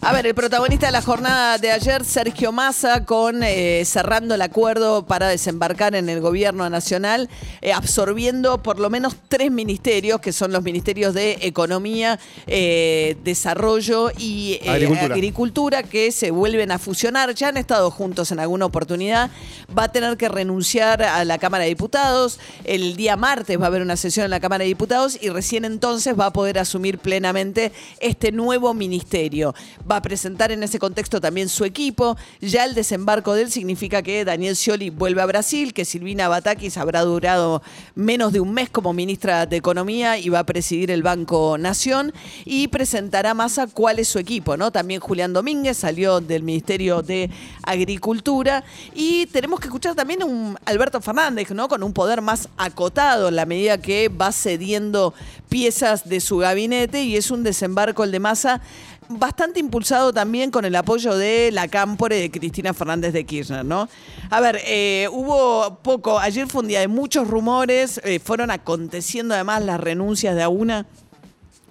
A ver, el protagonista de la jornada de ayer, Sergio Massa, con eh, cerrando el acuerdo para desembarcar en el gobierno nacional, eh, absorbiendo por lo menos tres ministerios, que son los ministerios de Economía, eh, Desarrollo y Agricultura. Agricultura, que se vuelven a fusionar. Ya han estado juntos en alguna oportunidad. Va a tener que renunciar a la Cámara de Diputados. El día martes va a haber una sesión en la Cámara de Diputados y recién entonces va a poder asumir plenamente este nuevo ministerio. Va a presentar en ese contexto también su equipo. Ya el desembarco de él significa que Daniel Scioli vuelve a Brasil, que Silvina Batakis habrá durado menos de un mes como ministra de Economía y va a presidir el Banco Nación y presentará Massa cuál es su equipo, ¿no? También Julián Domínguez salió del Ministerio de Agricultura y tenemos que escuchar también a un Alberto Fernández, ¿no? Con un poder más acotado en la medida que va cediendo piezas de su gabinete y es un desembarco el de Massa bastante impulsado también con el apoyo de la Cámpore de Cristina Fernández de Kirchner, ¿no? A ver, eh, hubo poco, ayer fue un día de muchos rumores, eh, fueron aconteciendo además las renuncias de a una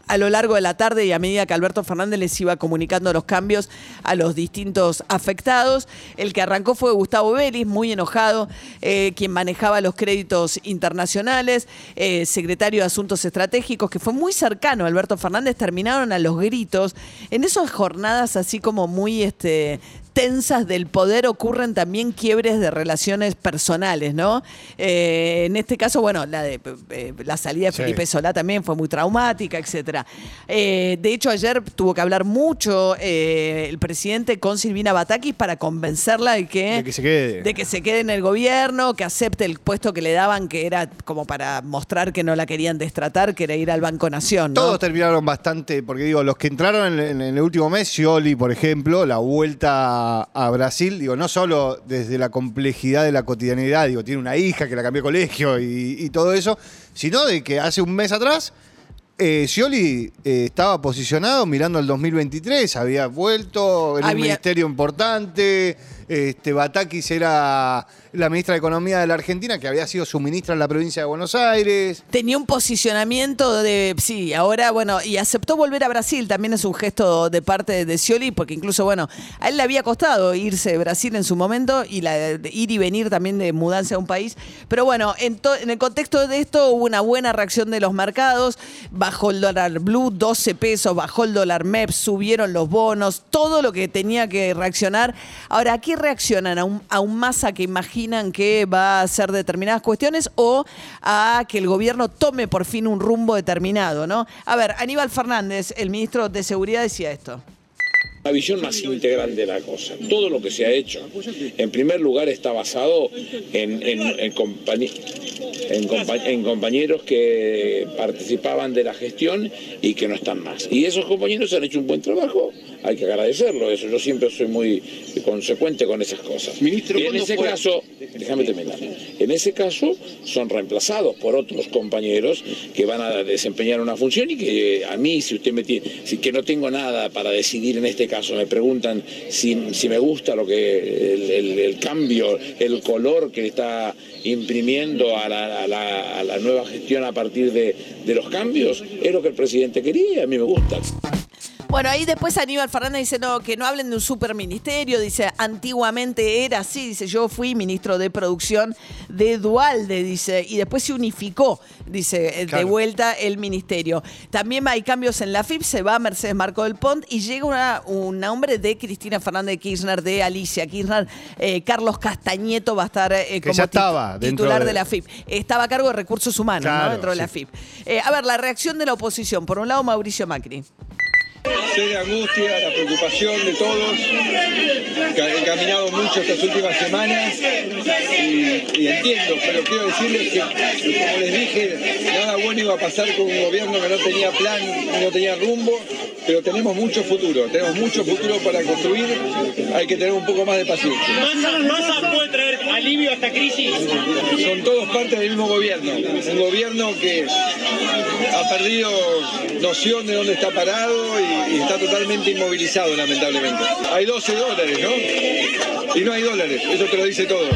a lo largo de la tarde y a medida que Alberto Fernández les iba comunicando los cambios a los distintos afectados. El que arrancó fue Gustavo Vélez, muy enojado, eh, quien manejaba los créditos internacionales, eh, secretario de Asuntos Estratégicos, que fue muy cercano a Alberto Fernández, terminaron a los gritos. En esas jornadas así como muy este, tensas del poder ocurren también quiebres de relaciones personales, ¿no? Eh, en este caso, bueno, la, de, eh, la salida de Sí. Felipe Solá también fue muy traumática, etcétera. Eh, de hecho, ayer tuvo que hablar mucho el presidente con Silvina Batakis para convencerla de que, De que se quede. de que se quede en el gobierno, que acepte el puesto que le daban, que era como para mostrar que no la querían destratar, que era ir al Banco Nación, ¿no? Todos terminaron bastante, porque digo, los que entraron en, en el último mes, Scioli, por ejemplo, la vuelta a Brasil, digo, no solo desde la complejidad de la cotidianidad, digo, tiene una hija que la cambió de colegio y, y todo eso, sino de que hace un mes atrás, eh, Scioli eh, estaba posicionado mirando al 2023, había vuelto en un ministerio importante, este, Batakis era la ministra de Economía de la Argentina, que había sido su ministra en la provincia de Buenos Aires. Tenía un posicionamiento de, sí, ahora, bueno, y aceptó volver a Brasil, también es un gesto de parte de Scioli, porque incluso, bueno, a él le había costado irse de Brasil en su momento y la, ir y venir también de mudanza a un país. Pero bueno, en, to- en el contexto de esto hubo una buena reacción de los mercados, bajó el dólar blue 12 pesos, bajó el dólar MEP, subieron los bonos, todo lo que tenía que reaccionar. Ahora, ¿a qué reaccionan? ¿A un, a un masa que imaginan que va a hacer determinadas cuestiones o a que el gobierno tome por fin un rumbo determinado, ¿no? A ver, Aníbal Fernández, el ministro de Seguridad, decía esto. Una visión más integral de la cosa. Todo lo que se ha hecho, en primer lugar, está basado en, en- en compañe- en compa- en compañeros que participaban de la gestión y que no están más. Y esos compañeros han hecho un buen trabajo, hay que agradecerlo, eso yo siempre soy muy consecuente con esas cosas. Ministro, y en ¿cuándo ese fue? caso, déjame terminar, en ese caso son reemplazados por otros compañeros que van a desempeñar una función y que a mí, si usted me tiene, si que no tengo nada para decidir en este caso, me preguntan si, si me gusta lo que el, el- cambio, el color que está imprimiendo a la, la- la nueva gestión a partir de, de los cambios, es lo que el presidente quería y a mí me gusta. Bueno, ahí después Aníbal Fernández dice no, que no hablen de un superministerio, dice antiguamente era así, dice yo fui ministro de producción de Dualde, dice, y después se unificó, dice, eh, de vuelta el ministerio. También hay cambios en la FIP, se va Mercedes Marco del Pont y llega una- un nombre de Cristina Fernández de Kirchner, de Alicia Kirchner, eh, Carlos Castañeto va a estar eh, como estaba titular de- de la FIP. Estaba a cargo de recursos humanos, ¿no? Dentro de la. FIP. Eh, a ver, la reacción de la oposición. Por un lado, Mauricio Macri. Sé la angustia, la preocupación de todos, que han caminado mucho estas últimas semanas y, y entiendo, pero quiero decirles que, como les dije, nada bueno iba a pasar con un gobierno que no tenía plan, no tenía rumbo, pero tenemos mucho futuro, tenemos mucho futuro para construir, hay que tener un poco más de paciencia. Massa, Massa puede traer alivio esta crisis? Son todos parte del mismo gobierno. Un gobierno que ha perdido noción de dónde está parado y, y está totalmente inmovilizado, lamentablemente. Hay 12 dólares, ¿no? Y no hay dólares, eso te lo dice todo.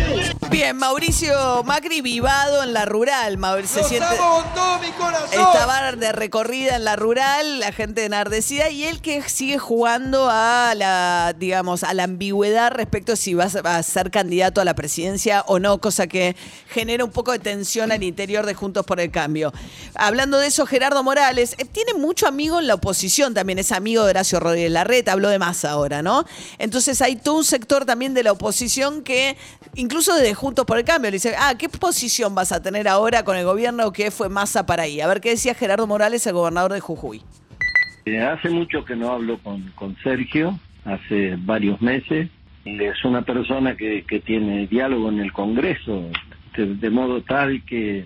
Bien, Mauricio Macri vivado en la rural. Mauricio se siente. con todo mi corazón! Estaba de recorrida en la rural, la gente enardecida, y él que sigue jugando a la, digamos, a la ambigüedad respecto a si va a a ser candidato a la presidencia o no, cosa que genera un poco de tensión al interior de Juntos por el Cambio. Hablando de eso, Gerardo Morales eh, tiene mucho amigo en la oposición, también es amigo de Horacio Rodríguez Larreta, habló de más ahora, ¿no? Entonces hay todo un sector también de la oposición que, incluso desde Juntos por el Cambio, le dice, ah, ¿qué posición vas a tener ahora con el gobierno que fue masa para ahí? A ver qué decía Gerardo Morales, el gobernador de Jujuy. Eh, hace mucho que no hablo con, con Sergio, hace varios meses. Es una persona que, que tiene diálogo en el Congreso, de, modo tal que,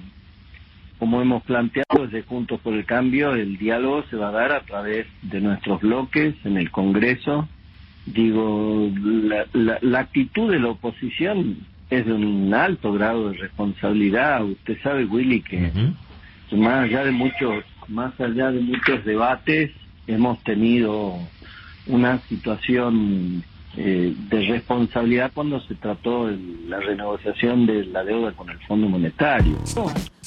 como hemos planteado desde Juntos por el Cambio, el diálogo se va a dar a través de nuestros bloques en el Congreso. Digo, la actitud de la oposición es de un alto grado de responsabilidad. Usted sabe, Willy, que más allá de muchos más allá de muchos debates hemos tenido una situación eh, de responsabilidad cuando se trató de la renegociación de la deuda con el Fondo Monetario.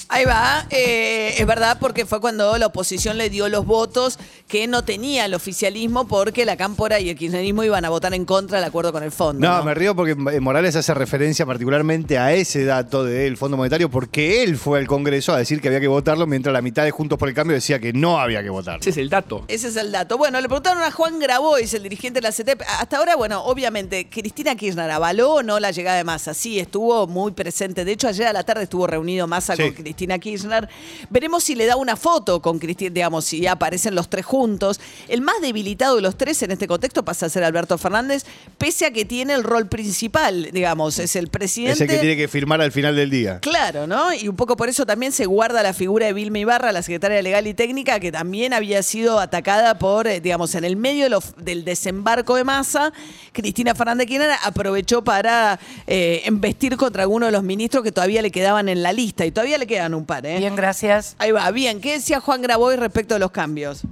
Ahí va, eh, es verdad porque fue cuando la oposición le dio los votos que no tenía el oficialismo porque la Cámpora y el kirchnerismo iban a votar en contra del acuerdo con el fondo. No, me río porque Morales hace referencia particularmente a ese dato del Fondo Monetario porque él fue al Congreso a decir que había que votarlo mientras la mitad de Juntos por el Cambio decía que no había que votarlo. Ese es el dato. Ese es el dato. Bueno, le preguntaron a Juan Grabois, el dirigente de la CETEP. Hasta ahora, bueno, obviamente, Cristina Kirchner avaló o no la llegada de Massa. Sí, estuvo muy presente. De hecho, ayer a la tarde estuvo reunido Massa Sí. con Cristina Kirchner. Veremos si le da una foto con Cristina, digamos, si aparecen los tres juntos. El más debilitado de los tres en este contexto pasa a ser Alberto Fernández, pese a que tiene el rol principal, digamos, es el presidente. Es el que tiene que firmar al final del día. Claro, ¿no? Y un poco por eso también se guarda la figura de Vilma Ibarra, la secretaria legal y técnica, que también había sido atacada por, eh, digamos, en el medio de lo- del desembarco de masa. Cristina Fernández Kirchner aprovechó para eh, embestir contra algunos de los ministros que todavía le quedaban en la lista. Y todavía le quedan un par, ¿eh? Bien, gracias. Ahí va, bien. ¿Qué decía Juan Graboy respecto a los cambios?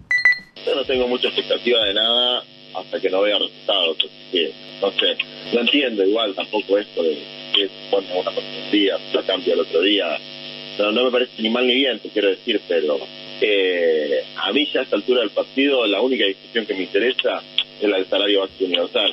Yo no tengo mucha expectativa de nada hasta que no vea resultados. así que, no sé, lo entiendo igual tampoco esto de que pone una cosa un día, la cambia el otro día. No, no me parece ni mal ni bien, te quiero decir, pero eh, a mí ya a esta altura del partido la única discusión que me interesa del salario universal.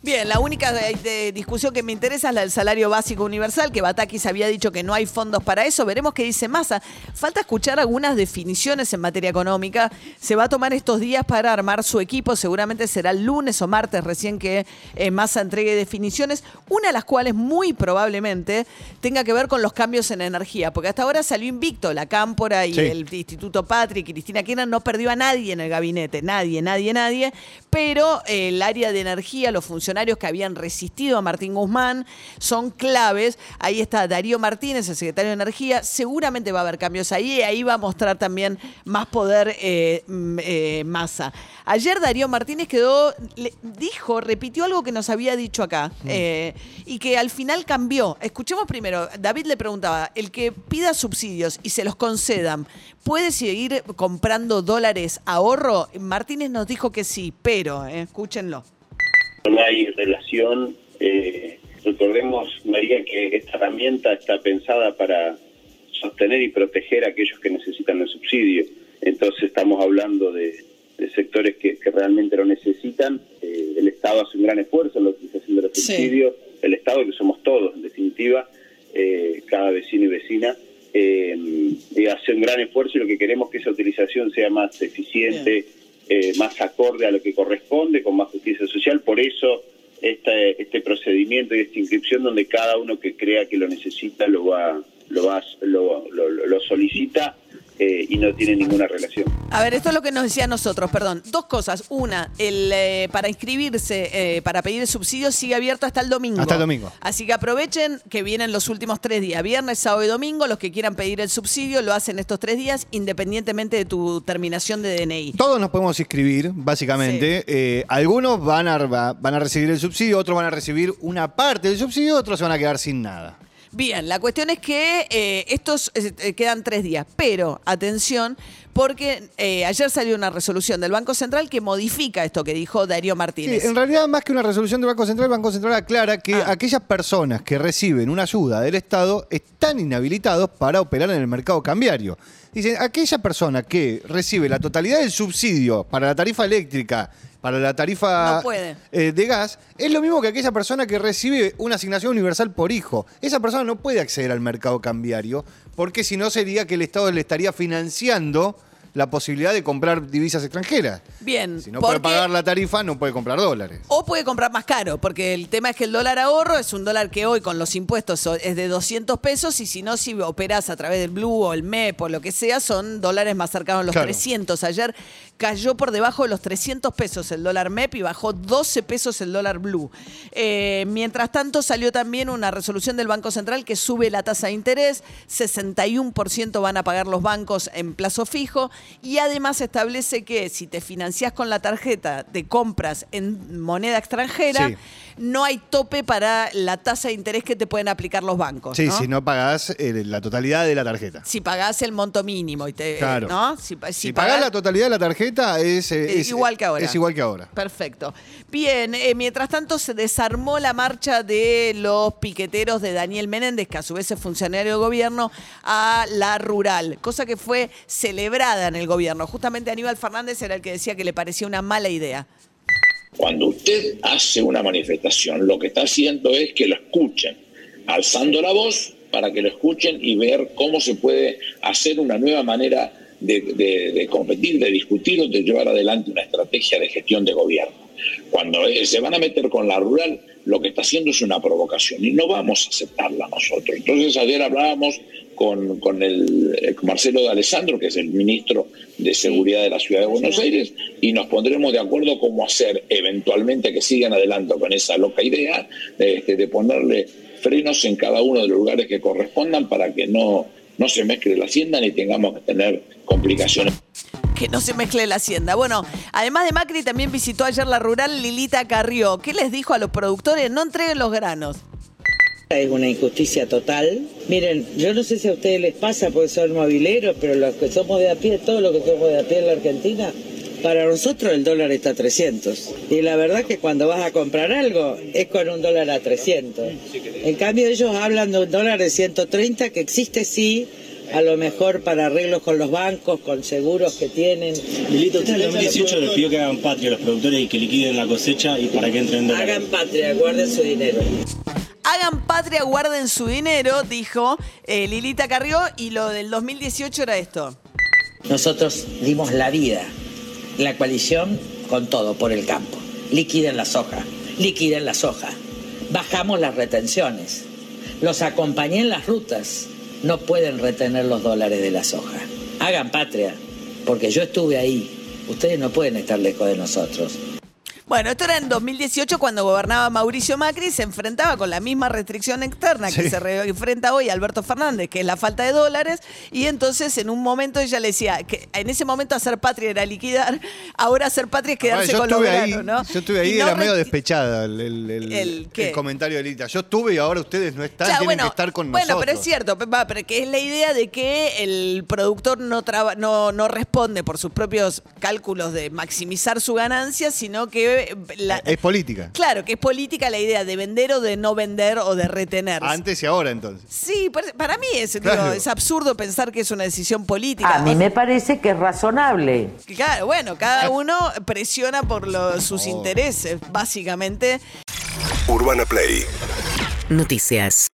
Bien, la única de- de discusión que me interesa es la del salario básico universal, que Batakis había dicho que no hay fondos para eso. Veremos qué dice Massa. Falta escuchar algunas definiciones en materia económica. Se va a tomar estos días para armar su equipo. Seguramente será el lunes o martes recién que eh, Massa entregue definiciones, una de las cuales muy probablemente tenga que ver con los cambios en energía, porque hasta ahora salió invicto la Cámpora y Sí. el Instituto Patri, Cristina Kirchner no perdió a nadie en el gabinete, nadie, nadie, nadie, pero eh, el área de energía, los funcionarios que habían resistido a Martín Guzmán son claves. Ahí está Darío Martínez, el secretario de Energía, seguramente va a haber cambios ahí y ahí va a mostrar también más poder eh, mm, eh, Massa. Ayer Darío Martínez quedó, le- dijo, repitió algo que nos había dicho acá eh, y que al final cambió. Escuchemos primero, David le preguntaba, el que pida subsidios y se los concedan, ¿puede seguir comprando dólares ahorro? Martínez nos dijo que sí, pero, eh, escúchenlo. No hay relación. eh, recordemos, María, que esta herramienta está pensada para sostener y proteger a aquellos que necesitan el subsidio. Entonces estamos hablando de, de sectores que, que realmente lo necesitan. Eh, el Estado hace un gran esfuerzo en la utilización de los Sí. subsidios. El Estado, que somos todos, en definitiva, eh, cada vecino y vecina, eh, y hace un gran esfuerzo y lo que queremos es que esa utilización sea más eficiente, eh, más acorde a lo que corresponde, con más justicia social. Por eso este, este procedimiento y esta inscripción donde cada uno que crea que lo necesita lo va, lo va, lo, lo- lo solicita eh, y no tiene ninguna relación. A ver, esto es lo que nos decía nosotros, perdón. Dos cosas. Una, el eh, para inscribirse, eh, para pedir el subsidio, sigue abierto hasta el domingo. Hasta el domingo. Así que aprovechen que vienen los últimos tres días, viernes, sábado y domingo. Los que quieran pedir el subsidio lo hacen estos tres días, independientemente de tu terminación de DNI. Todos nos podemos inscribir, básicamente. Eh, algunos van a, va- van a recibir el subsidio, otros van a recibir una parte del subsidio, otros se van a quedar sin nada. Bien, la cuestión es que eh, estos eh, quedan tres días, pero atención, porque eh, ayer salió una resolución del Banco Central que modifica esto que dijo Darío Sí, Martínez. en realidad, más que una resolución del Banco Central, el Banco Central aclara que Ah. aquellas personas que reciben una ayuda del Estado están inhabilitados para operar en el mercado cambiario. Dicen, aquella persona que recibe la totalidad del subsidio para la tarifa eléctrica, para la tarifa No eh, de gas, es lo mismo que aquella persona que recibe una asignación universal por hijo. Esa persona no puede acceder al mercado cambiario, porque si no sería que el Estado le estaría financiando la posibilidad de comprar divisas extranjeras. Bien, Si no puede pagar la tarifa, no puede comprar dólares. O puede comprar más caro, porque el tema es que el dólar ahorro es un dólar que hoy con los impuestos es de 200 pesos y si no, si operas a través del Blue o el MEP o lo que sea, son dólares más cercanos a los Claro. 300. Ayer cayó por debajo de los 300 pesos el dólar MEP y bajó 12 pesos el dólar Blue. Eh, mientras tanto, salió también una resolución del Banco Central que sube la tasa de interés, 61% van a pagar los bancos en plazo fijo y además establece que si te financiás con la tarjeta de compras en moneda extranjera, Sí. no hay tope para la tasa de interés que te pueden aplicar los bancos. Sí, ¿no? si no pagás eh, la totalidad de la tarjeta. Si pagás el monto mínimo y te, Claro. ¿no? Si, si Si, pagás pagás- la totalidad de la tarjeta es, eh, Eh, es- igual que ahora. Es igual que ahora. Perfecto. Bien, eh, mientras tanto se desarmó la marcha de los piqueteros de Daniel Menéndez, que a su vez es funcionario de gobierno, a la rural, cosa que fue celebrada en el gobierno. Justamente Aníbal Fernández era el que decía que le parecía una mala idea. Cuando usted hace una manifestación, lo que está haciendo es que lo escuchen, alzando la voz para que lo escuchen y ver cómo se puede hacer una nueva manera de, de- de competir, de discutir o de llevar adelante una estrategia de gestión de gobierno. Cuando eh, se van a meter con la rural, lo que está haciendo es una provocación y no vamos a aceptarla nosotros. Entonces ayer hablábamos con, con el, eh, con Marcelo de Alessandro, que es el ministro de Seguridad de la Ciudad de Buenos Aires, y nos pondremos de acuerdo cómo hacer eventualmente que sigan adelante con esa loca idea este, de ponerle frenos en cada uno de los lugares que correspondan para que no, no se mezcle la hacienda ni tengamos que tener complicaciones. Que no se mezcle la hacienda. Bueno, además de Macri, también visitó ayer la rural Lilita Carrió. ¿Qué les dijo a los productores? No entreguen los granos. Es una injusticia total. Miren, yo no sé si a ustedes les pasa porque son mobileros, pero los que somos de a pie, todos los que somos de a pie en la Argentina, para nosotros el dólar está a 300. Y la verdad que cuando vas a comprar algo es con un dólar a 300. En cambio ellos hablan de un dólar de 130 que existe sí, a lo mejor para arreglos con los bancos, con seguros que tienen. Milito, usted en 2018 les pidió que hagan patria a los productores y que liquiden la cosecha y para que entren en dólares. Hagan patria, guarden su dinero. Hagan patria, guarden su dinero, dijo eh, Lilita Carrió, y lo del 2018 era esto. Nosotros dimos la vida, la coalición con todo por el campo. Liquiden la soja, liquiden la soja. Bajamos las retenciones. Los acompañé en las rutas. No pueden retener los dólares de la soja. Hagan patria, porque yo estuve ahí. Ustedes no pueden estar lejos de nosotros. Bueno, esto era en 2018 cuando gobernaba Mauricio Macri y se enfrentaba con la misma restricción externa que Sí. se re- enfrenta hoy Alberto Fernández, que es la falta de dólares, y entonces en un momento ella le decía que en ese momento hacer patria era liquidar, ahora hacer patria es quedarse yo con los granos, ¿no? yo estuve ahí, Y no era medio despechada el, el- el- ¿El qué? el comentario de Lita. Yo estuve y ahora ustedes no están, Claro, tienen que estar con bueno, nosotros. pero es cierto, Pepa, pero que es la idea de que el productor no, traba- no, no responde por sus propios cálculos de maximizar su ganancia, sino que la- Es política. claro, que es política la idea de vender o de no vender o de retener. Antes y ahora, entonces. Sí, para, para mí es, digo, Claro. es absurdo pensar que es una decisión política. A mí me parece que es razonable. Claro, bueno, cada uno presiona por lo- sus intereses, básicamente. Urbana Play Noticias.